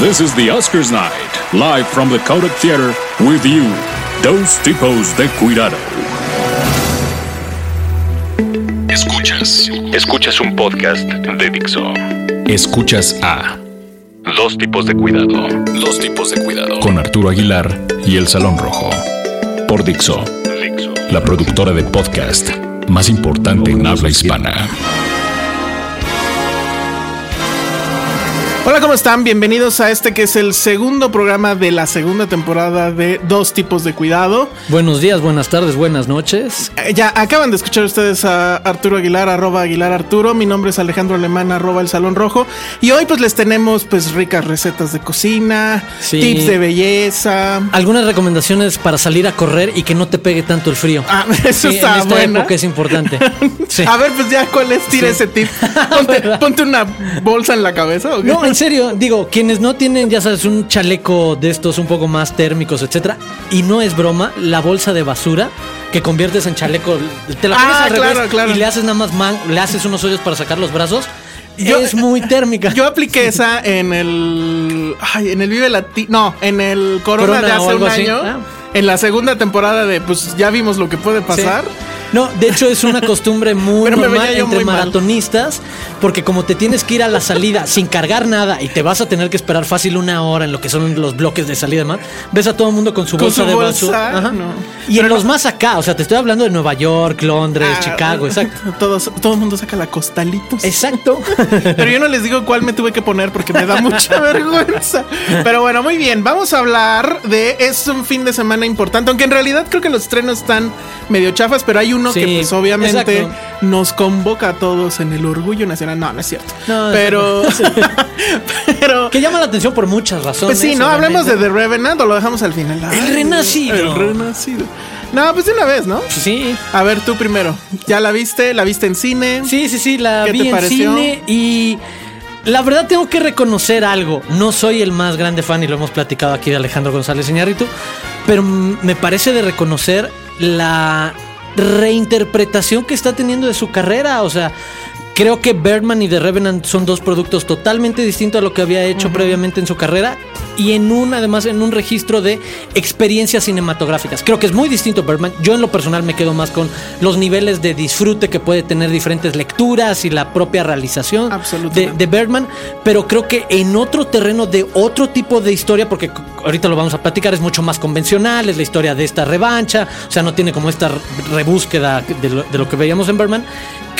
This is the Oscars night, live from the Kodak Theater with you, Dos Tipos de Cuidado. Escuchas. Escuchas un podcast de Dixo. Escuchas a Dos Tipos de Cuidado. Dos Tipos de Cuidado. Con Arturo Aguilar y El Salón Rojo. Por Dixo. La productora de podcast más importante en habla hispana. Hola, ¿cómo están? Bienvenidos a este que es el segundo programa de la segunda temporada de Dos tipos de cuidado. Buenos días, buenas tardes, buenas noches. Eh, Ya acaban de escuchar ustedes a Arturo Aguilar, arroba Aguilar Arturo. Mi nombre es Alejandro Alemán, arroba El Salón Rojo. Y hoy pues les tenemos pues ricas recetas de cocina, Sí. tips de belleza. Algunas recomendaciones para salir a correr y que no te pegue tanto el frío. Ah, eso Sí, está en esta época es importante. Sí. A ver, pues ya, ¿cuál es? Tira ese tip. Ponte, ponte una bolsa en la cabeza. ¿o qué? No, en serio, digo, quienes no tienen, ya sabes, un chaleco de estos un poco más térmicos, etcétera, y no es broma, la bolsa de basura que conviertes en chaleco, te la pones Ah, al revés claro, y le haces nada más man, le haces unos hoyos para sacar los brazos. Yo- es muy térmica. Yo apliqué esa en el. Ay, en el Vive Latino. No, en el Corona, Corona de hace un así. año. Ah. En la segunda temporada de Pues ya vimos lo que puede pasar. Sí. No, de hecho es una costumbre muy Pero normal entre muy mal. maratonistas, porque como te tienes que ir a la salida sin cargar nada y te vas a tener que esperar fácil una hora en lo que son los bloques de salida y demás, ves a todo el mundo con su Con bolsa su de bolsa, basura. Ajá. no. Y Pero en no- los más acá, o sea, te estoy hablando de Nueva York, Londres, Ah, Chicago, exacto. Todos, todo el mundo saca la costalitos. Exacto. Pero yo no les digo cuál me tuve que poner porque me da mucha vergüenza. Pero bueno, muy bien. Vamos a hablar de. Es un fin de semana importante. Aunque en realidad creo que los estrenos están medio chafas, pero hay uno Sí, que, pues, obviamente exacto. nos convoca a todos en el orgullo nacional. No, no es cierto. No, pero. pero. que llama la atención por muchas razones. Pues sí, ¿no? Hablemos de. The Revenant o lo dejamos al final. Ay, Renacido. El Renacido. No, pues de una vez, ¿no? Sí. A ver, tú primero. ¿Ya la viste? ¿La viste en cine? Sí, sí, sí, la ¿Qué vi te en pareció? cine y la verdad tengo que reconocer algo. No soy el más grande fan y lo hemos platicado aquí de Alejandro González Iñárritu, pero me parece de reconocer la reinterpretación que está teniendo de su carrera, o sea, Creo que Birdman y The Revenant son dos productos totalmente distintos a lo que había hecho previamente en su carrera y en un, además, en un registro de experiencias cinematográficas. Creo que es muy distinto Birdman. Yo en lo personal me quedo más con los niveles de disfrute que puede tener diferentes lecturas y la propia realización de, de Birdman, pero creo que en otro terreno de otro tipo de historia, porque ahorita lo vamos a platicar, es mucho más convencional, es la historia de esta revancha, o sea, no tiene como esta rebúsqueda de lo, de lo que veíamos en Birdman.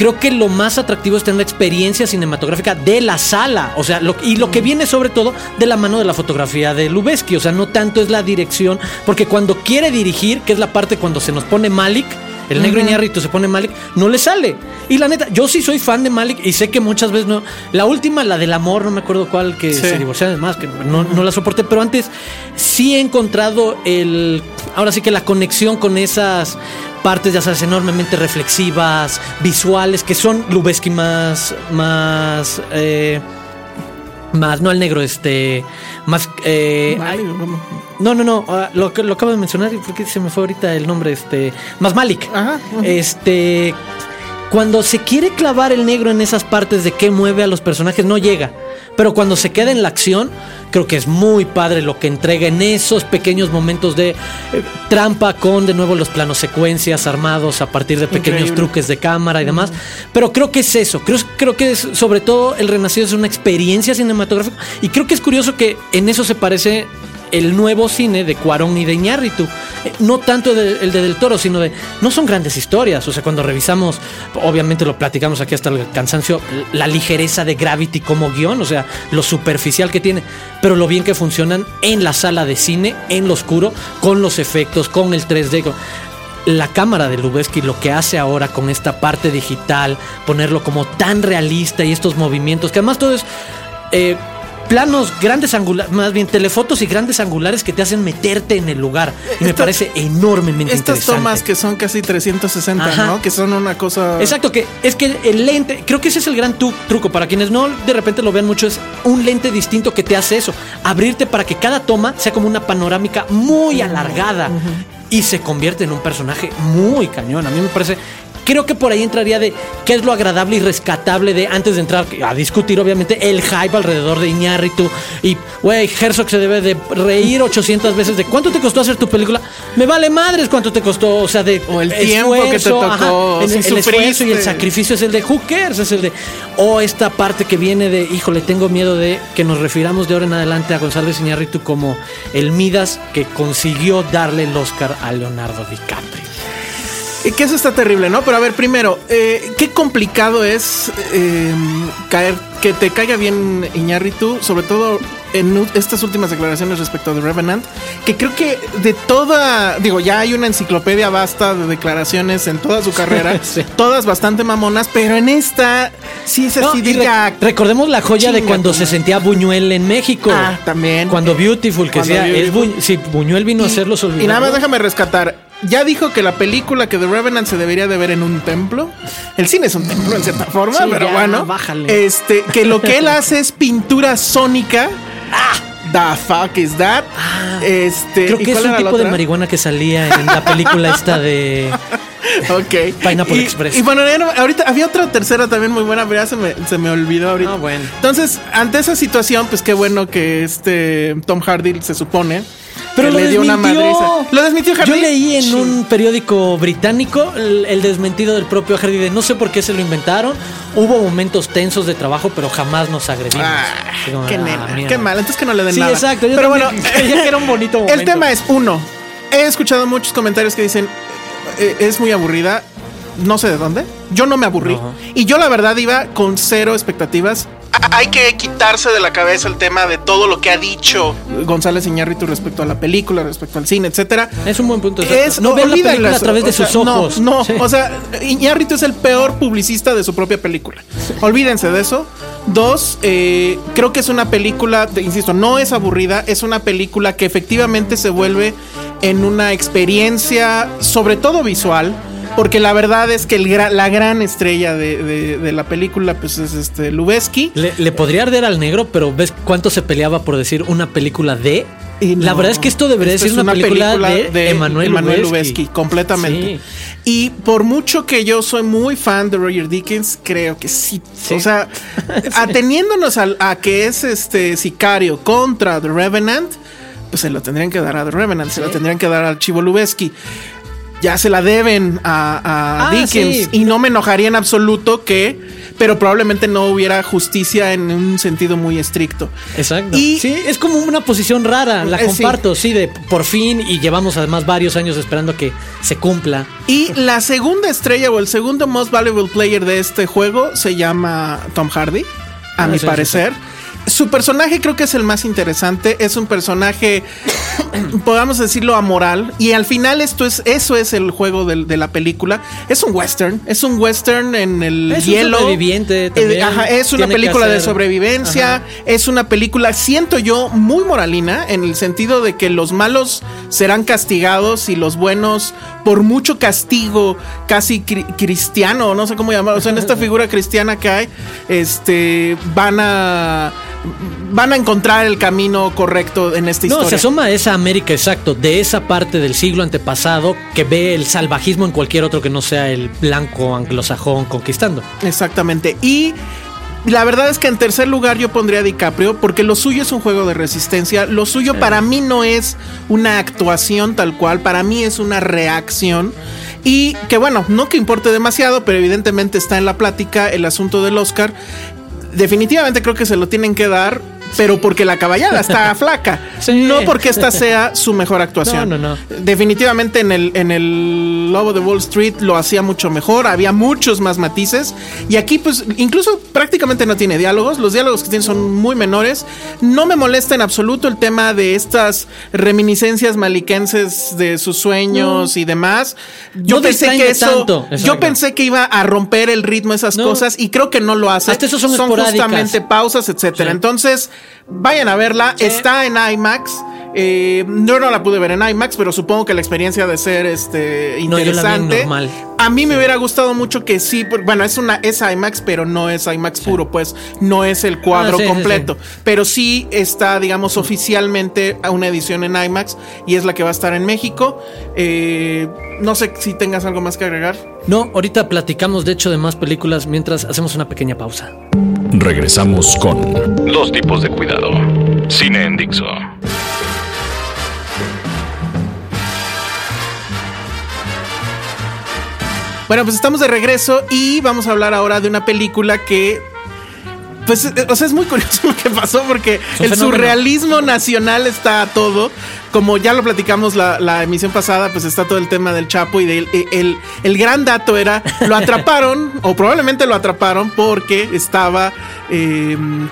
Creo que lo más atractivo es tener la experiencia cinematográfica de la sala, o sea, lo- y lo que viene sobre todo de la mano de la fotografía de Lubeski, o sea, no tanto es la dirección, porque cuando quiere dirigir, que es la parte cuando se nos pone Malik, el negro Iñárritu se pone Malik, no le sale. Y la neta, yo sí soy fan de Malik y sé que muchas veces no. La última, la del amor, no me acuerdo cuál, que Sí. se divorciaron además, que no, no la soporté, pero antes sí he encontrado el. Ahora sí que la conexión con esas partes, ya sabes, enormemente reflexivas, visuales, que son Lubeski más. más. eh, más, no al negro, este. Más. eh, vamos. no, no, no. ah, lo, que- lo acabo de mencionar y porque se me fue ahorita el nombre. Este. Más Malik. Ajá. Este. Cuando se quiere clavar el negro en esas partes de qué mueve a los personajes, no llega. pero cuando se queda en la acción, creo que es muy padre lo que entrega en esos pequeños momentos de eh, trampa con de nuevo los planos secuencias armados a partir de pequeños Increíble. truques de cámara y demás. Pero creo que es eso, creo, creo que es, sobre todo el Renacido es una experiencia cinematográfica y creo que es curioso que en eso se parece el nuevo cine de Cuarón y de Iñárritu. Eh, No tanto el de Del Toro, sino de... No son grandes historias. O sea, cuando revisamos, obviamente lo platicamos aquí hasta el cansancio, la ligereza de Gravity como guion, o sea, lo superficial que tiene, pero lo bien que funcionan en la sala de cine, en lo oscuro, con los efectos, con el 3D. con- la cámara de Lubeski lo que hace ahora con esta parte digital, ponerlo como tan realista y estos movimientos, que además todo es eh, planos grandes angulares, más bien telefotos y grandes angulares que te hacen meterte en el lugar. Y me Esta- parece enormemente Estas interesante. tomas que son casi 360, Ajá. ¿no? Que son una cosa. Exacto, que es que el lente, creo que ese es el gran tu- truco. Para quienes no de repente lo vean mucho, es un lente distinto que te hace eso. Abrirte para que cada toma sea como una panorámica muy alargada y se convierte en un personaje muy cañón. A mí me parece. Creo que por ahí entraría de qué es lo agradable y rescatable de antes de entrar a discutir, obviamente, el hype alrededor de Iñárritu. Y, güey, Herzog se debe de reír 800 veces de cuánto te costó hacer tu película. Me vale madres cuánto te costó, o sea, de O el tiempo que te tocó, el, si el esfuerzo y el sacrificio es el de Who cares? es el de o esta parte que viene de híjole tengo miedo de que nos refiramos de ahora en adelante a González Iñárritu como el Midas que consiguió darle el Oscar a Leonardo DiCaprio Y que eso está terrible, ¿no? Pero a ver, primero, eh, qué complicado es eh, caer, que te caiga bien Iñárritu, sobre todo en estas últimas declaraciones respecto The Revenant, que creo que de toda, digo, ya hay una enciclopedia vasta de declaraciones en toda su carrera, Sí. todas bastante mamonas, pero en esta sí es así, diga, recordemos la joya de cuando se sentía Buñuel en México Ah, también. cuando Beautiful que Cuando es. Buñ- si Buñuel vino a hacer los Y nada más déjame rescatar. Ya dijo que la película que The Revenant se debería de ver en un templo. El cine es un templo en cierta forma, Sí, pero ya, bueno. bájale. Este, que lo que él hace es pintura sónica. The fuck is that? este, Ah. creo ¿y que es un tipo de marihuana que salía en la película esta de Ok. Pineapple y, Express. Y bueno, no- ahorita había otra tercera también muy buena, pero ya se me, se me olvidó ahorita. Ah, bueno. Entonces, ante esa situación, pues qué bueno que este Tom Hardy se supone. Pero que lo le dio una desmintió. madriza. Lo desmintió Hardy. Yo leí en Sí. un periódico británico el, el desmentido del propio Hardy de no sé por qué se lo inventaron. Hubo momentos tensos de trabajo, pero jamás nos agredimos. Ah, qué ah, nena, qué mal. Entonces que no le den Sí, nada. exacto. Yo Pero bueno, que era un bonito El momento. tema es uno. He escuchado muchos comentarios que dicen es muy aburrida. No sé de dónde. Yo no me aburrí. No. Y yo la verdad iba con cero expectativas. Hay que quitarse de la cabeza el tema de todo lo que ha dicho González Iñárritu respecto a la película, respecto al cine, etcétera. Es un buen punto. Es, no vean la película a través de o sea, sus ojos. No, no, Sí. o sea, Iñárritu es el peor publicista de su propia película. Olvídense de eso. Dos, eh, creo que es una película, insisto, no es aburrida, es una película que efectivamente se vuelve en una experiencia, sobre todo visual. Porque la verdad es que el gra- la gran estrella de, de- de la película pues es este Lubeski. Le, le podría arder al negro, pero ves cuánto se peleaba por decir una película de. Y no, la verdad es que esto debería ser es una, película, de, Emanuel Emanuel Lubezki. Lubezki, completamente. Y por mucho que yo soy muy fan de Roger Dickens, creo que sí. Sí. O sea, ateniéndonos al- a, que es este sicario contra The Revenant, pues se lo tendrían que dar a The Revenant, se lo tendrían que dar al Chivo Lubezki. Ya se la deben a, a Ah, Dickens. sí. Y no me enojaría en absoluto que, pero probablemente no hubiera justicia en un sentido muy estricto. Exacto. Y- sí, es como una posición rara, la Eh, comparto, sí. de por fin y llevamos además varios años esperando que se cumpla. Y la segunda estrella o el segundo most valuable player de este juego se llama Tom Hardy, a Ah, mi sí, sí, parecer. Su personaje creo que es el más interesante. Es un personaje, podamos decirlo, amoral. Y al final esto es, eso es el juego de, la película. Es un western. Es un western en el Es un hielo. sobreviviente Eh, también. ajá, es una Tiene película de sobrevivencia. Ajá. Es una película, siento yo, muy moralina. En el sentido de que los malos serán castigados y los buenos, por mucho castigo casi cri- cristiano, no sé cómo llamarlo. O sea, en esta figura cristiana que hay, este, van a van a encontrar el camino correcto en esta No, historia. se asoma a esa América, exacto, de esa parte del siglo antepasado que ve el salvajismo en cualquier otro que no sea el blanco anglosajón conquistando. Exactamente. Y La verdad es que en tercer lugar yo pondría a DiCaprio porque lo suyo es un juego de resistencia. Lo suyo para mí no es una actuación tal cual, para mí es una reacción. Y que bueno, no que importe demasiado, pero evidentemente está en la plática el asunto del Oscar. Definitivamente creo que se lo tienen que dar pero porque la caballada está flaca. No porque esta sea su mejor actuación. No, no, no. Definitivamente en el, en el Lobo de Wall Street lo hacía mucho mejor, había muchos más matices. Y aquí, pues, incluso prácticamente no tiene diálogos. Los diálogos que tiene son muy menores. No me molesta en absoluto el tema de estas reminiscencias maliquenses de sus sueños y demás. Yo pensé que eso. Yo pensé que iba a romper el ritmo esas cosas y creo que no lo hace. Hasta eso son, son justamente pausas, etcétera. Entonces, Vayan a verla, está en IMAX. Eh, yo no la pude ver en IMAX, pero supongo que la experiencia de ser este interesante. a mí me hubiera gustado mucho que sí, bueno, es una es IMAX, pero no es IMAX puro, pues no es el cuadro ah, completo, pero sí está, digamos, oficialmente a una edición en IMAX y es la que va a estar en México. Eh, no sé si tengas algo más que agregar. No, ahorita platicamos de hecho de más películas mientras hacemos una pequeña pausa. Regresamos con Dos tipos de cuidado. Cine en Dixo. Bueno, pues estamos de regreso y vamos a hablar ahora de una película que pues, o sea, es muy curioso lo que pasó porque el surrealismo nacional está a todo. Como ya lo platicamos la, emisión pasada, pues está todo el tema del Chapo y del, el, el gran dato era, lo atraparon, o probablemente lo atraparon porque estaba em,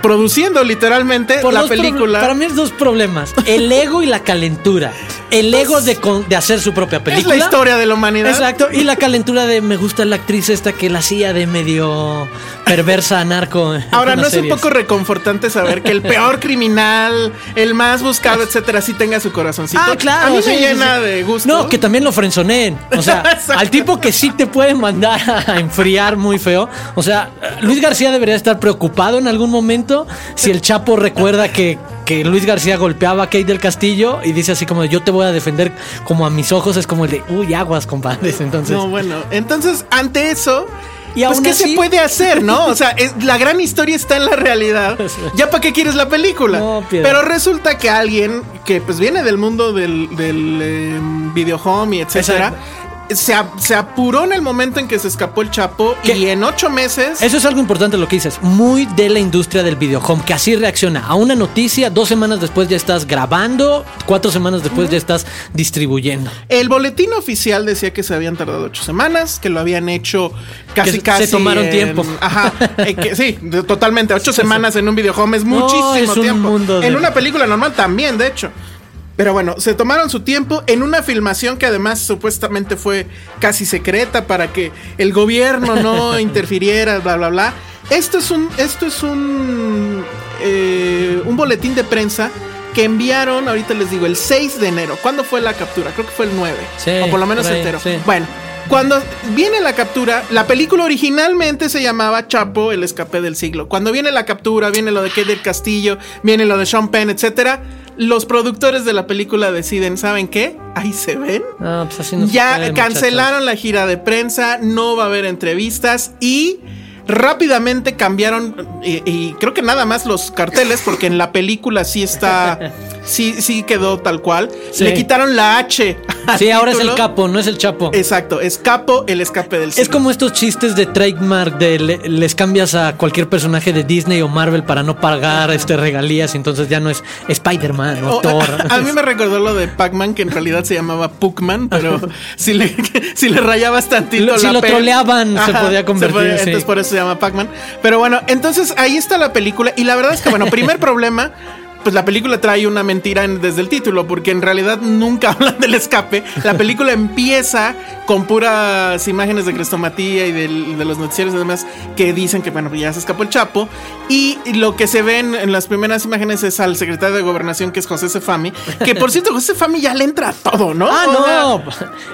produciendo literalmente la película. Para mí es dos problemas, el ego y la calentura. El ego de, de hacer su propia película. Es la historia de la humanidad. Exacto. Y la calentura de me gusta la actriz esta que la hacía de medio perversa narco. Ahora, ¿no es un poco reconfortante saber que el peor criminal, el más buscado, etcétera, sí tenga su corazoncito? Ah, claro. A mí me llena de gusto. No, que también lo frenzoneen. O sea, al tipo que sí te puede mandar a enfriar muy feo. O sea, Luis García debería estar preocupado en algún momento si el Chapo recuerda que que Luis García golpeaba a Kate del Castillo y dice así como yo te voy a defender como a mis ojos es como el de uy aguas compadres entonces no bueno entonces ante eso y pues, ¿qué se puede hacer, no? O sea, la gran historia está en la realidad. ¿Ya para qué quieres la película? Pero resulta que alguien que pues viene del mundo del, del em, video home y etcétera, se, apuró en el momento en que se escapó el Chapo y en ocho meses. Eso es algo importante lo que dices. Muy de la industria del videohome, que así reacciona a una noticia, dos semanas después ya estás grabando, cuatro semanas después ya estás distribuyendo. El boletín oficial decía que se habían tardado ocho semanas, que lo habían hecho casi casi. Se tomaron tiempo. Ajá. Eh, sí, totalmente. Ocho semanas en un videohome es muchísimo tiempo. En una película normal también, de hecho. Pero bueno, se tomaron su tiempo en una filmación que además supuestamente fue casi secreta para que el gobierno no interfiriera, bla, bla, bla. Esto es un, esto es un, eh, un boletín de prensa que enviaron, ahorita les digo, el 6 de enero. ¿Cuándo fue la captura? Creo que fue el 9. o por lo menos entero. Bueno, cuando viene la captura, la película originalmente se llamaba Chapo, el escape del siglo. Cuando viene la captura, viene lo de Kate del Castillo, viene lo de Sean Penn, etcétera los productores de la película deciden, ¿saben qué? Ahí se ven. Pues ya cancelaron la gira de prensa, no va a haber entrevistas y rápidamente cambiaron y, creo que nada más los carteles porque en la película sí está sí sí quedó tal cual. Le quitaron la H. Sí ahora es el capo no es el chapo. Exacto es capo el escape del es como estos chistes de trademark de les cambias a cualquier personaje de Disney o Marvel para no pagar este regalías entonces ya no es Spider-Man o, Thor. a, mí me recordó lo de Pac-Man que en realidad se llamaba Puckman pero si le si le rayabas tantito si lo troleaban se podía convertir entonces por eso se llama Pac-Man. Pero bueno, entonces ahí está la película. Y la verdad es que, bueno, primer problema pues la película trae una mentira desde el título, porque en realidad nunca hablan del escape. La película empieza con puras imágenes de crestomatía y de los noticiarios y demás que dicen que, bueno, ya se escapó el Chapo. Y lo que se ven en las primeras imágenes es al secretario de Gobernación, que es José Sefami, que por cierto, José Sefami ya le entra a todo, ¿no? Ah, no.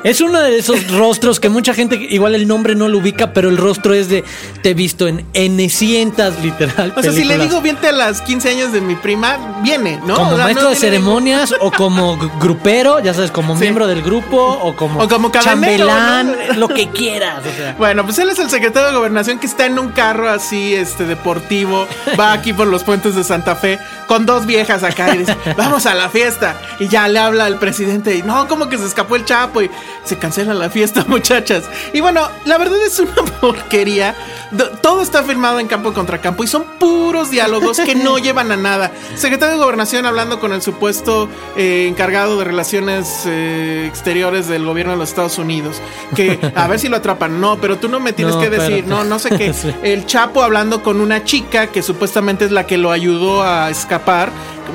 Es uno de esos rostros que mucha gente, igual el nombre no lo ubica, pero el rostro es de, te he visto en N cientas, literal. O sea, si le digo, viente a las 15 años de mi prima, viene, ¿no? Como O sea, maestro no de ceremonias o como grupero, ya sabes, como Sí. miembro del grupo o como, O como chambelán, ¿no? lo que quieras. o sea. Bueno, pues él es el secretario de gobernación que está en un carro así, este, deportivo, va aquí por los puentes de Santa Fe, con dos viejas acá y dice, vamos a la fiesta. Y ya le habla al presidente y no, como que se escapó el Chapo y se cancela la fiesta, muchachas. Y bueno, la verdad es una porquería. Do- Todo está filmado en campo contra campo y son puros diálogos que no llevan a nada. Secretario de Gobernación hablando con el supuesto eh, encargado de relaciones eh, exteriores del gobierno de los Estados Unidos. Que a ver si lo atrapan. No, pero tú no me tienes No, que decir. No, no sé qué. Sí. El Chapo hablando con una chica que supuestamente es la que lo ayudó a escapar.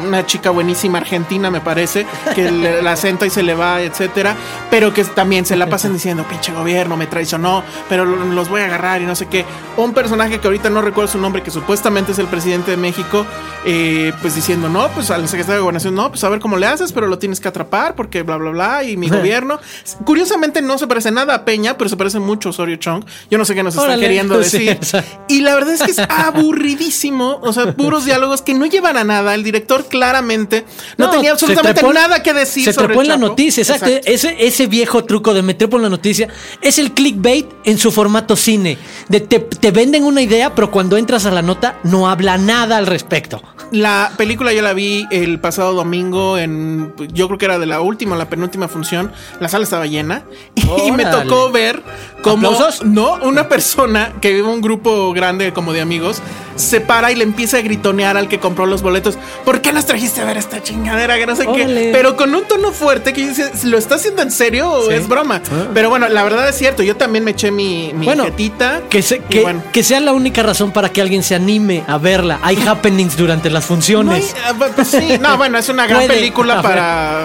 Una chica buenísima argentina, me parece, que le- la acenta y se le va, etcétera. Pero que también se la pasan diciendo, pinche gobierno, me traicionó, pero lo- los voy a agarrar y no sé qué. Un personaje que ahorita no recuerdo su nombre, que supuestamente es el presidente de México, eh, pues diciendo, no, pues al secretario de gobernación, no, pues a ver cómo le haces, pero lo tienes que atrapar porque bla, bla, bla, y mi gobierno. Curiosamente no se parece nada a Peña, pero se parece mucho a Osorio Chong. Yo no sé qué nos están queriendo decir. Y la verdad es que es aburridísimo. O sea, puros diálogos que no llevan a nada. El director claramente no, tenía absolutamente trepó- nada que decir. Se sobre trepó en la noticia, exacto. Ese, ese viejo truco de meter por la noticia es el clickbait en su formato cine. De te, te venden una idea, pero cuando entras a la nota no habla nada al respecto. La película yo la vi el pasado domingo en, yo creo que era de la última la penúltima función. La sala estaba llena y me tocó ver como ¿Aplausos? no una persona que vive un grupo grande como de amigos se para y le empieza a gritonear al que compró los boletos. ¿Por qué nos trajiste a ver esta chingadera que no sé qué? Pero con un tono fuerte que dice, ¿lo está haciendo en serio o Sí. es broma? Pero bueno, la verdad es cierto. Yo también me eché mi, mi Bueno, jetita. Que, se- que, bueno. que sea la única razón para que alguien se anime a verla. Hay happenings durante las No, hay- funciones. ah, pues, sí, no, bueno, es una gran Puede. película para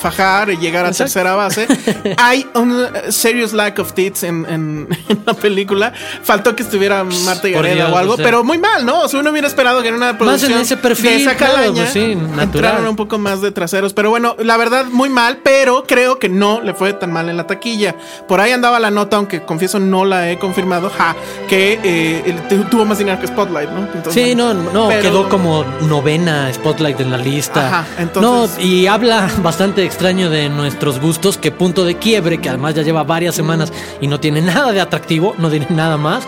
fajar y llegar a Exacto. tercera base. Hay un uh, serious lack of tits en, en- en la película. Faltó que estuviera Marta por Gareda o algo, o sea. pero muy mal, ¿no? O sea, uno hubiera esperado que en una producción ese perfil, de esa claro, calaña pues sí, entraran un poco más de traseros. Pero bueno, la verdad, muy mal, pero creo que no le fue tan mal en la taquilla. Por ahí andaba la nota, aunque confieso no la he confirmado, ja, que eh, tuvo más dinero que Spotlight, ¿no? Entonces, Sí, no, no, pero- quedó como novena Spotlight en la lista. Ajá, entonces- No, y habla bastante extraño de nuestros gustos, que punto de quiebre, que además ya lleva varias semanas y no tiene nada de atractivo, no tiene nada más.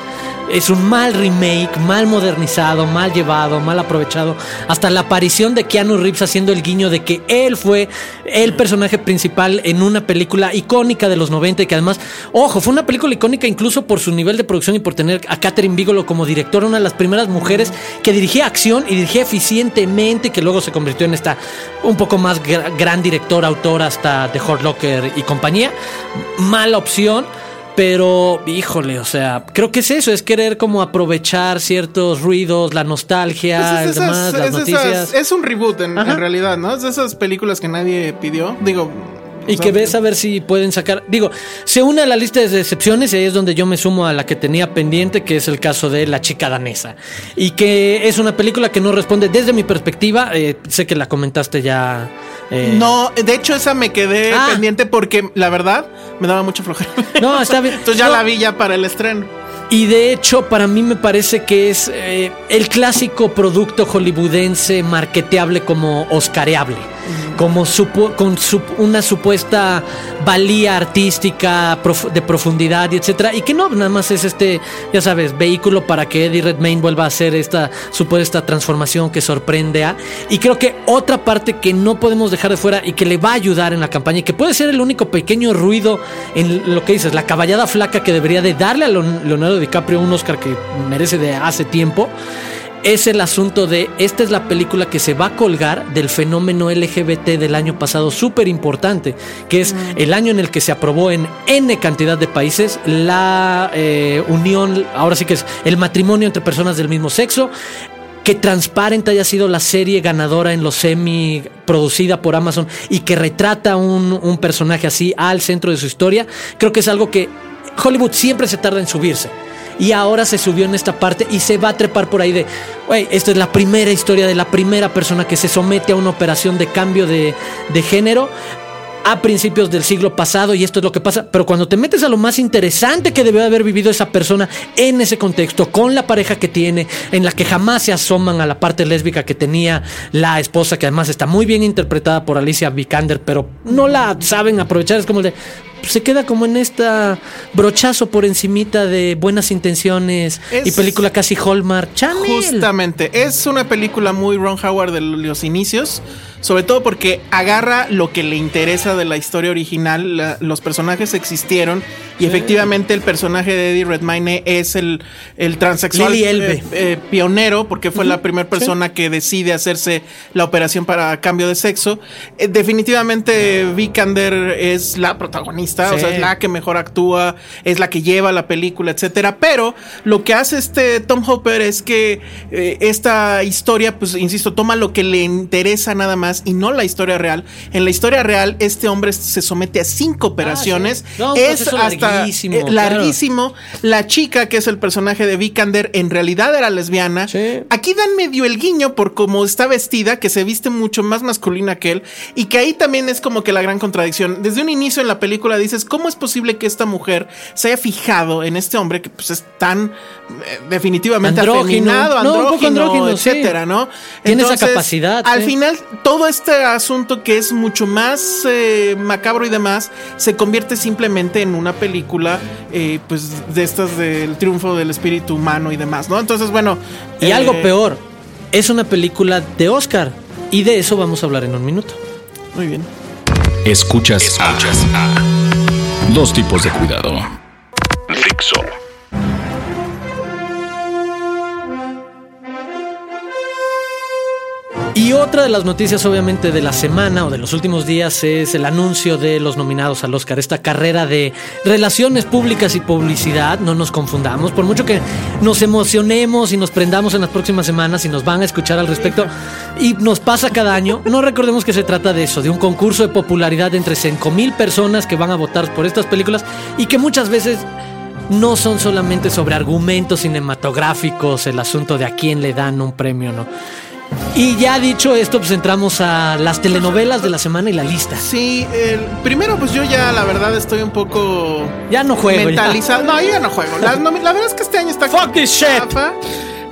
Es un mal remake, mal modernizado, mal llevado, mal aprovechado. Hasta la aparición de Keanu Reeves haciendo el guiño de que él fue el personaje principal en una película icónica de los 90 y que además, ojo, fue una película icónica incluso por su nivel de producción y por tener a Catherine Bigelow como directora, una de las primeras mujeres que dirigía acción y dirigía eficientemente, que luego se convirtió en esta un poco más gra- gran directora, autora hasta The Hurt Locker y compañía. Mala opción. Pero, híjole, o sea, creo que es eso, es querer como aprovechar ciertos ruidos, la nostalgia, Pues es, de demás, las noticias. es un reboot en, en realidad, ¿no? Es de esas películas que nadie pidió. Digo. Y que ves a ver si pueden sacar. Digo, se une a la lista de decepciones y ahí es donde yo me sumo a la que tenía pendiente, que es el caso de La chica danesa. Y que es una película que no responde desde mi perspectiva. eh, sé que la comentaste ya. eh, No, de hecho esa me quedé Ah. pendiente porque la verdad me daba mucha flojera. No, está bien. Entonces ya No. la vi ya para el estreno. Y de hecho, para mí me parece que es eh, el clásico producto hollywoodense marketeable como oscareable. Como supu- con una supuesta valía artística prof- de profundidad y etcétera. Y que no, nada más es este, ya sabes, vehículo para que Eddie Redmayne vuelva a hacer esta supuesta transformación que sorprende a. Y creo que otra parte que no podemos dejar de fuera y que le va a ayudar en la campaña y que puede ser el único pequeño ruido en lo que dices, la caballada flaca que debería de darle a Leon- Leonardo DiCaprio un Oscar que merece de hace tiempo. Es el asunto de esta es la película que se va a colgar del fenómeno LGBT del año pasado, súper importante, que es el año en el que se aprobó en N cantidad de países la eh, unión, ahora sí que es el matrimonio entre personas del mismo sexo, que Transparent haya sido la serie ganadora en los semi producida por Amazon y que retrata un, un personaje así al centro de su historia, creo que es algo que Hollywood siempre se tarda en subirse. Y ahora se subió en esta parte y se va a trepar por ahí de, güey, esta es la primera historia de la primera persona que se somete a una operación de cambio de, de género a principios del siglo pasado y esto es lo que pasa. Pero cuando te metes a lo más interesante que debió haber vivido esa persona en ese contexto, con la pareja que tiene, en la que jamás se asoman a la parte lésbica que tenía la esposa, que además está muy bien interpretada por Alicia Vikander, pero no la saben aprovechar, es como el de se queda como en esta brochazo por encimita de buenas intenciones y película casi Hallmark. Chanel. Justamente, es una película muy Ron Howard de los inicios, sobre todo porque agarra lo que le interesa de la historia original, la- los personajes existieron y efectivamente el personaje de Eddie Redmayne es el, el transexual eh, eh, pionero porque fue la primera persona que decide hacerse la operación para cambio de sexo. Eh, definitivamente Vikander es la protagonista, o sea, es la que mejor actúa, es la que lleva la película, etcétera. Pero lo que hace este Tom Hopper es que eh, esta historia, pues insisto, toma lo que le interesa nada más y no la historia real. En la historia real, este hombre se somete a cinco operaciones. Ah, sí. No, un es proceso hasta larguísimo, eh, claro. larguísimo. La chica, que es el personaje de Vikander, en realidad era lesbiana. Sí. Aquí dan medio el guiño por cómo está vestida, que se viste mucho más masculina que él, y que ahí también es como que la gran contradicción. Desde un inicio en la película dices, ¿cómo es posible que esta mujer se haya fijado en este hombre que pues es tan eh, definitivamente Andrógino. afeminado, No, andrógino, sí. etcétera, ¿no? Tiene esa capacidad, Al sí. final, todo este asunto que es mucho más eh, macabro y demás, se convierte simplemente en una película, eh, pues, de estas del triunfo del espíritu humano y demás, ¿no? Entonces, bueno. Y eh, algo peor, es una película de Oscar. Y de eso vamos a hablar en un minuto. Muy bien. Escuchas, Escuchas a dos tipos de cuidado. Dixo. Y otra de las noticias, obviamente, de la semana o de los últimos días es el anuncio de los nominados al Oscar. Esta carrera de relaciones públicas y publicidad, no nos confundamos. Por mucho que nos emocionemos y nos prendamos en las próximas semanas y nos van a escuchar al respecto, y nos pasa cada año, no recordemos que se trata de eso, de un concurso de popularidad entre 5 mil personas que van a votar por estas películas y que muchas veces no son solamente sobre argumentos cinematográficos, el asunto de a quién le dan un premio, ¿no? Y ya dicho esto, pues entramos a las telenovelas de la semana y la lista. Sí, el, primero, pues yo ya la verdad estoy un poco Ya no juego. ya. mentalizado. No, yo ya no juego. La, no, la verdad es que este año está Fuck this shit.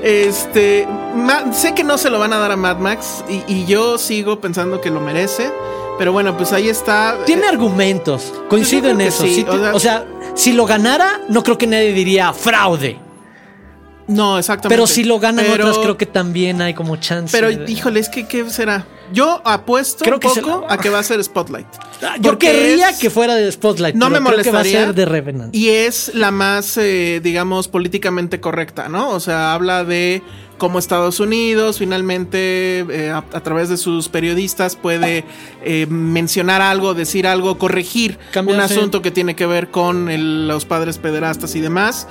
Este, ma- sé que no se lo van a dar a Mad Max y, y yo sigo pensando que lo merece. Pero bueno, pues ahí está. Tiene argumentos. Coincido Pues yo en eso. sí, sea- o sea, si lo ganara, no creo que nadie diría fraude. No, exactamente. Pero si lo ganan Pero- otras, creo que también hay como chance. Pero de- híjole, es que ¿qué será? Yo apuesto Creo un que poco la- a que va a ser Spotlight. Ah, Yo querría es- que fuera de Spotlight. no me creo que molestaría. va a ser de Revenant. Y es la más, eh, digamos, políticamente correcta, ¿no? O sea, habla de cómo Estados Unidos finalmente, eh, a, a través de sus periodistas, puede eh, mencionar algo, decir algo, corregir un asunto que tiene que ver con el- los padres pederastas y demás.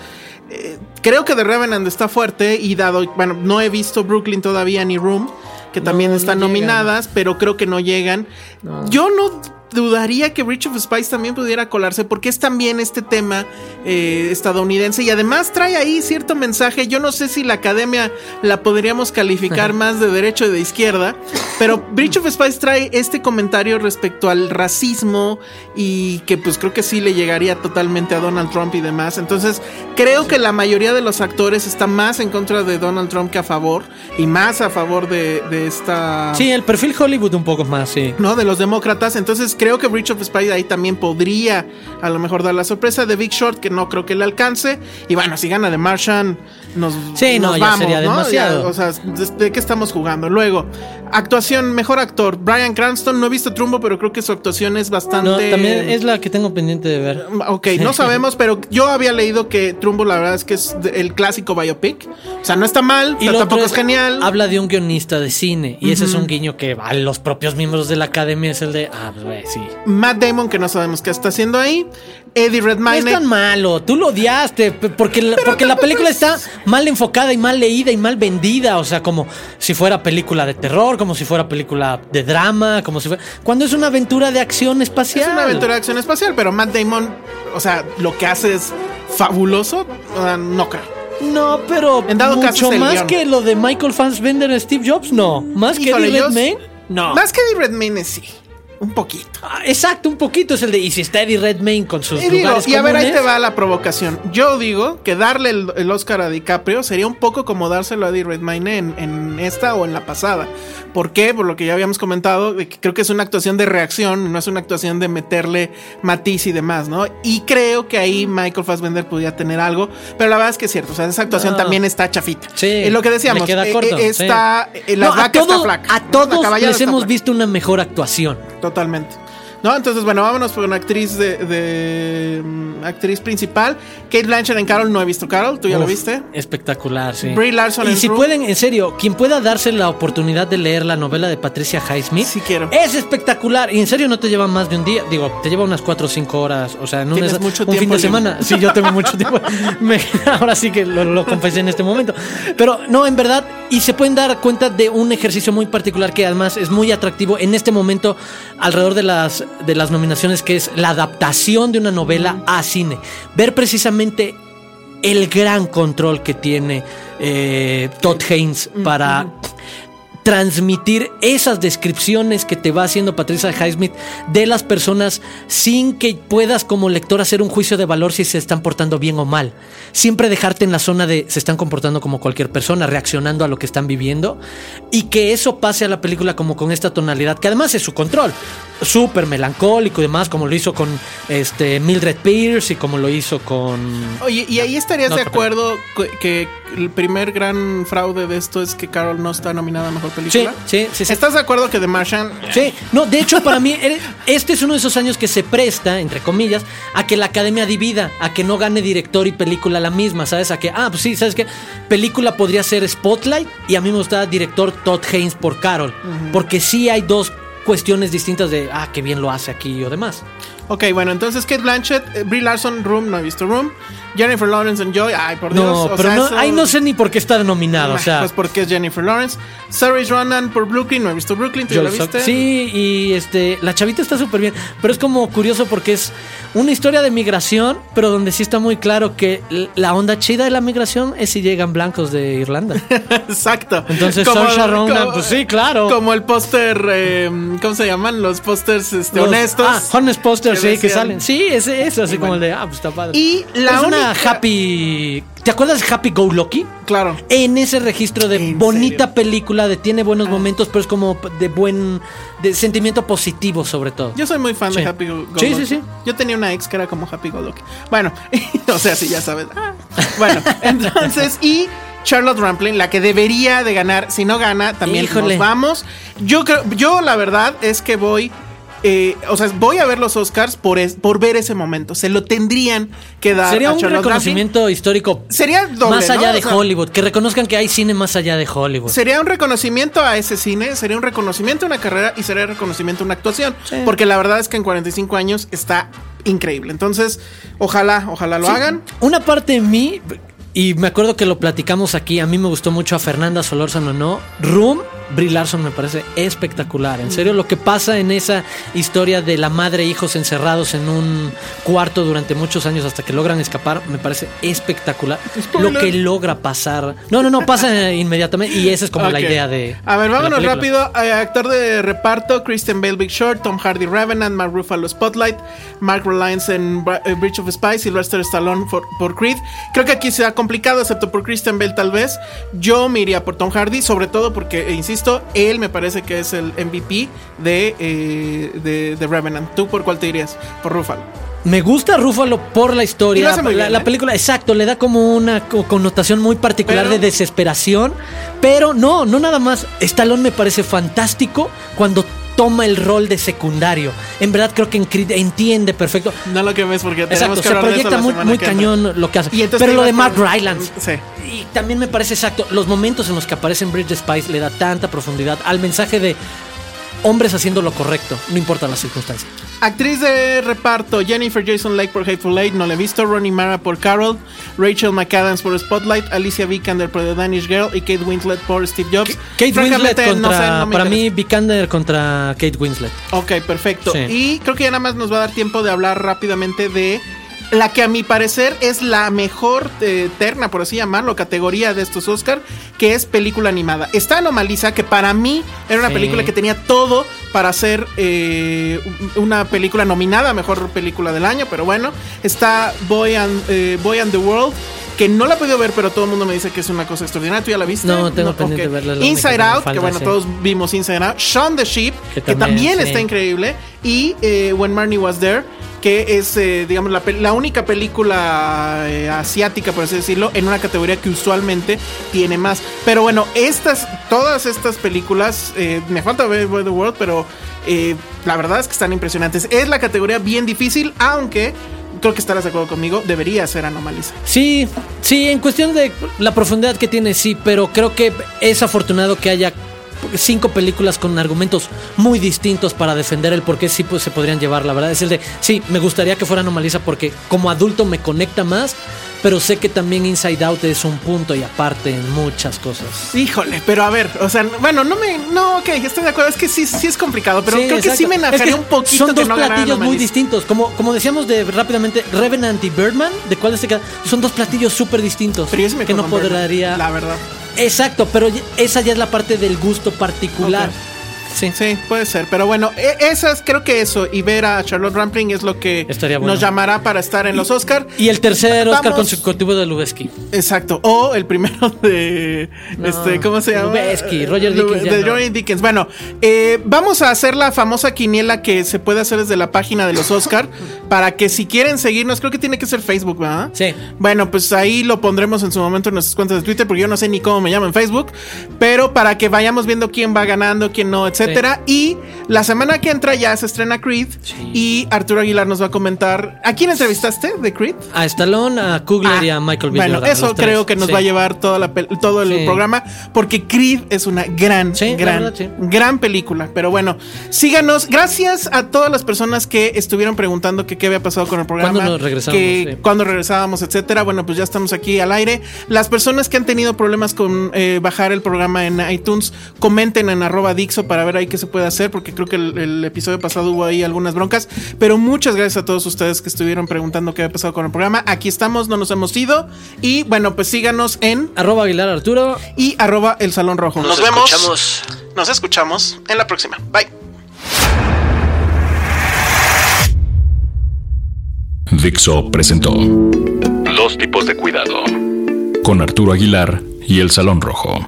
Eh, creo que The Revenant está fuerte y dado, bueno, no he visto Brooklyn todavía ni Room, que también No, están no llegan. nominadas, pero creo que no llegan. Yo no dudaría que Bridge of Spice también pudiera colarse porque es también este tema eh, estadounidense y además trae ahí cierto mensaje. Yo no sé si la academia la podríamos calificar más de derecho y de izquierda, pero Bridge of Spice trae este comentario respecto al racismo y que pues creo que sí le llegaría totalmente a Donald Trump y demás. Entonces creo que la mayoría de los actores está más en contra de Donald Trump que a favor y más a favor de, de esta... Sí, el perfil Hollywood un poco más, sí. ¿no? De los demócratas. Entonces creo que Bridge of Spies ahí también podría a lo mejor dar la sorpresa de Big Short, que no creo que le alcance. Y bueno, si gana de Martian, nos, Sí, no, ya sería ¿no? demasiado. Ya, o sea, ¿de, de qué estamos jugando? Luego, actuación, mejor actor. Brian Cranston, no he visto Trumbo, pero creo que su actuación es bastante... No, también es la que tengo pendiente de ver. Ok, no sabemos, pero yo había leído que Trumbo la verdad es que es el clásico biopic. O sea, no está mal, Y pero tampoco otro es genial. Habla de un guionista de cine. Y ese es un guiño que a los propios miembros de la academia es el de. Ah, pues, sí. Matt Damon, que no sabemos qué está haciendo ahí. Eddie No Redmayne. es tan malo, tú lo odiaste, porque, la, porque la película está mal enfocada y mal leída y mal vendida, o sea, como si fuera película de terror, como si fuera película de drama, como si fuera... Cuando es una aventura de acción espacial. Es una aventura de acción espacial, pero Matt Damon, o sea, lo que hace es fabuloso. O sea, no creo. No, pero En dado mucho más que lo de Michael Fassbender y Steve Jobs, no. Más que Eddie Redmayne, no. Más que Eddie Redmayne, sí. Un poquito. Ah, exacto, un poquito es el de. Y si está Eddie Redmayne con sus Y digo, lugares y a ver, ahí comunes, te va la provocación. Yo digo que darle el, el Oscar a DiCaprio sería un poco como dárselo a Eddie Redmayne en, en esta o en la pasada. ¿Por qué? Por lo que ya habíamos comentado, que creo que es una actuación de reacción, no es una actuación de meterle matiz y demás, ¿no? Y creo que ahí Michael Fassbender podría tener algo, pero la verdad es que es cierto, o sea, esa actuación No. también está chafita. Sí, Es lo que decíamos, le queda eh, corto, eh, está, eh, la No, vaca está todo- flaca. a todos les hemos flaca. visto una mejor actuación. Totalmente. No, entonces, bueno, vámonos por una actriz de, de, mm, actriz principal. Kate Blanchett en Carol, no he visto Carol, ¿tú ya lo viste? Espectacular, sí. Brie Larson y en si pueden, en serio, quien pueda darse la oportunidad de leer la novela de Patricia Highsmith, Sí quiero. es espectacular. Y en serio no te lleva más de un día. Digo, te lleva unas 4 o 5 horas. O sea, en un, Tienes mucho un fin de semana. Sí, yo tengo mucho tiempo. Me- ahora sí que lo, lo confesé en este momento. Pero no, en verdad, y se pueden dar cuenta de un ejercicio muy particular que además es muy atractivo en este momento alrededor de las, de las nominaciones, que es la adaptación de una novela a cine. Ver precisamente el gran control que tiene eh, Todd Haynes para transmitir esas descripciones que te va haciendo Patricia Highsmith de las personas sin que puedas como lector hacer un juicio de valor si se están portando bien o mal. Siempre dejarte en la zona de se están comportando como cualquier persona, reaccionando a lo que están viviendo y que eso pase a la película como con esta tonalidad, que además es su control, súper melancólico y demás, como lo hizo con este Mildred Pierce y como lo hizo con... Oye, ¿y ahí estarías No, de acuerdo que, que el primer gran fraude de esto es que Carol no está nominada a Mejor Película? Sí, sí, sí. ¿Estás de acuerdo que The Martian... Sí, no, de hecho para mí este es uno de esos años que se presta, entre comillas, a que la academia divida, a que no gane director y película la misma, ¿sabes? A que, ah, pues sí, ¿sabes qué? Película podría ser Spotlight y a mí me gusta director Todd Haynes por Carol, porque sí hay dos cuestiones distintas de, ah, qué bien lo hace aquí o demás. Ok, bueno, entonces Kate Blanchett, eh, Brie Larson, Room, no he visto Room. Jennifer Lawrence en Joy, ay, por Dios. No, o pero sea, no, eso- ahí no sé ni por qué está nominado, o sea... Pues porque es Jennifer Lawrence. Saoirse Ronan por Brooklyn, no he visto Brooklyn, ¿tú ya la viste? Sí, y este, la chavita está súper bien, pero es como curioso porque es una historia de migración, pero donde sí está muy claro que la onda chida de la migración es si llegan blancos de Irlanda. Exacto. Entonces, Saoirse Ronan, pues sí, claro. Como el póster, eh, ¿cómo se llaman? Los pósters este, Los- honestos. Ah, honest posters, sí, que salen. Sí, ese es así Y como bueno. el de, ah, pues está padre. Y la es una happy. ¿Te acuerdas de Happy Go Lucky? Claro. En ese registro de ¿En bonita serio? Ah. película, de tiene buenos momentos, pero es como de buen. de sentimiento positivo, sobre todo. Yo soy muy fan de. Happy Go, Go Sí, Lucky. sí, sí. Yo tenía una ex que era como Happy Go Lucky. Bueno, o sea, sí, ya sabes. Ah. Bueno, entonces, y Charlotte Rampling, la que debería de ganar, si no gana, también Híjole. nos vamos. Yo creo, yo la verdad es que voy. Eh, o sea, voy a ver los Oscars por, es- por ver ese momento. Se lo tendrían que dar Sería a un Charlotte reconocimiento histórico. Sería doble, más allá ¿no? de O sea, Hollywood. Que reconozcan que hay cine más allá de Hollywood. Sería un reconocimiento a ese cine, sería un reconocimiento a una carrera y sería un reconocimiento a una actuación. Sí. Porque la verdad es que en 45 años está increíble. Entonces, ojalá, ojalá lo Sí, hagan. Una parte de mí, y me acuerdo que lo platicamos aquí, a mí me gustó mucho a Fernanda Solórzano, ¿no? Room, Brie Larson me parece espectacular. En serio, lo que pasa en esa historia de la madre e hijos encerrados en un cuarto durante muchos años hasta que logran escapar, me parece espectacular. Spoiler. Lo que logra pasar. No, no, no, pasa inmediatamente y esa es como la idea de. A ver, vámonos rápido. Eh, actor de reparto: Christian Bale, Big Short, Tom Hardy, Revenant, Mark Ruffalo, Spotlight, Mark Reliance en eh, Bridge of Spies, Sylvester Stallone por, por Creed. Creo que aquí será complicado, excepto por Christian Bale, tal vez. Yo me iría por Tom Hardy, sobre todo porque, eh, insisto, él me parece que es el MVP de, eh, de, de Revenant. ¿Tú por cuál te irías? Por Ruffalo. Me gusta Rúfalo por la historia. la, bien, la ¿eh? película, exacto, le da como una co- connotación muy particular Pero- de desesperación. Pero no, no nada más. Stallone me parece fantástico cuando toma el rol de secundario. En verdad creo que en Creed entiende perfecto. No lo que ves porque tenemos Exacto, que se proyecta muy, entra. cañón lo que hace. Y Pero lo de Mark por- Rylance. Sí. Y también me parece exacto. Los momentos en los que aparece en Bridge Spice le da tanta profundidad al mensaje de hombres haciendo lo correcto, no importa las circunstancias. Actriz de reparto: Jennifer Jason Leigh por Hateful Eight, no la he visto. Ronnie Mara por Carol. Rachel McAdams por Spotlight. Alicia Vikander por The Danish Girl. Y Kate Winslet por Steve Jobs. Kate Winslet contra. no sé, no me para interesa. mí, Vikander contra Kate Winslet. Ok, perfecto. Sí. Y creo que ya nada más nos va a dar tiempo de hablar rápidamente de la que a mi parecer es la mejor eh, terna, por así llamarlo, categoría de estos Oscar, que es película animada. Está Anomalisa, que para mí era una Sí. película que tenía todo para ser eh, una película nominada a mejor película del año, pero bueno, está Boy and, eh, Boy and the World. Que no la he podido ver, pero todo el mundo me dice que es una cosa extraordinaria. ¿Tú ya la viste? No, tengo pendiente ok. verla, Inside Out, que bueno, sí. todos vimos Inside Out. Shaun the Sheep, que Que también, también, sí. está increíble. Y eh, When Marnie Was There, que es, eh, digamos, la, única película eh, asiática, por así decirlo, en una categoría que usualmente tiene más. Pero bueno, estas, todas estas películas, eh, me falta ver the World, pero la verdad es que están impresionantes. Es la categoría bien difícil, aunque creo que estarás de acuerdo conmigo, debería ser Anomalisa. Sí, sí, en cuestión de la profundidad que tiene, sí, pero creo que es afortunado que haya cinco películas con argumentos muy distintos para defender el por qué sí pues, se podrían llevar. La verdad es el de, sí, me gustaría que fuera Anomaliza porque como adulto me conecta más, pero sé que también Inside Out es un punto y aparte en muchas cosas. Híjole, pero a ver, o sea, bueno, no me. No, ok, estoy de acuerdo. Es que sí, sí es complicado, pero Sí, creo que sí me Es enajaría que un poquito Son dos no platillos muy distintos. Como, como decíamos de rápidamente, Revenant y Birdman, ¿de cuáles se quedan? Son dos platillos súper distintos. Pero yo sí me que no podría. La verdad. Exacto, pero esa ya es la parte del gusto particular. Sí. Sí, puede ser. Pero bueno, e- esas, creo que eso y ver a Charlotte Rampling es lo que Estaría bueno. nos llamará para estar en los Oscar. Y el tercer Oscar Vamos- consecutivo de Lubeski. Exacto. O el primero de. este, ¿Cómo se llama? Lubeski, Roger Dickens De no. Dickens. Bueno, eh, vamos a hacer la famosa quiniela que se puede hacer desde la página de los Oscar. para que si quieren seguirnos, creo que tiene que ser Facebook, ¿verdad? Sí. Bueno, pues ahí lo pondremos en su momento en nuestras cuentas de Twitter, porque yo no sé ni cómo me llamo en Facebook. Pero para que vayamos viendo quién va ganando, quién no, etcétera. Y la semana que entra ya se estrena Creed. Y Arturo Aguilar nos va a comentar. ¿A quién entrevistaste de Creed? A Stallone, a Kugler Ah, y a Michael B. Bueno, Jordan, eso creo que nos Sí. va a llevar toda la todo el programa, porque Creed es una gran, gran, verdad, gran película. Pero bueno, síganos. Gracias a todas las personas que estuvieron preguntando que qué había pasado con el programa. ¿Cuándo nos regresábamos? que cuándo regresábamos, etcétera. Bueno, pues ya estamos aquí al aire. Las personas que han tenido problemas con eh, bajar el programa en iTunes, comenten en arroba Dixo para ver ahí qué se puede hacer, porque creo que el, el episodio pasado hubo ahí algunas broncas. Pero muchas gracias a todos ustedes que estuvieron preguntando qué había pasado con el programa. Aquí estamos, no nos hemos ido. Y bueno, pues síganos en Arroba Aguilar Arturo. y arroba el Salón Rojo. Nos escuchamos. Nos escuchamos en la próxima. Bye. Dixo presentó Dos tipos de cuidado con Arturo Aguilar y El Salón Rojo.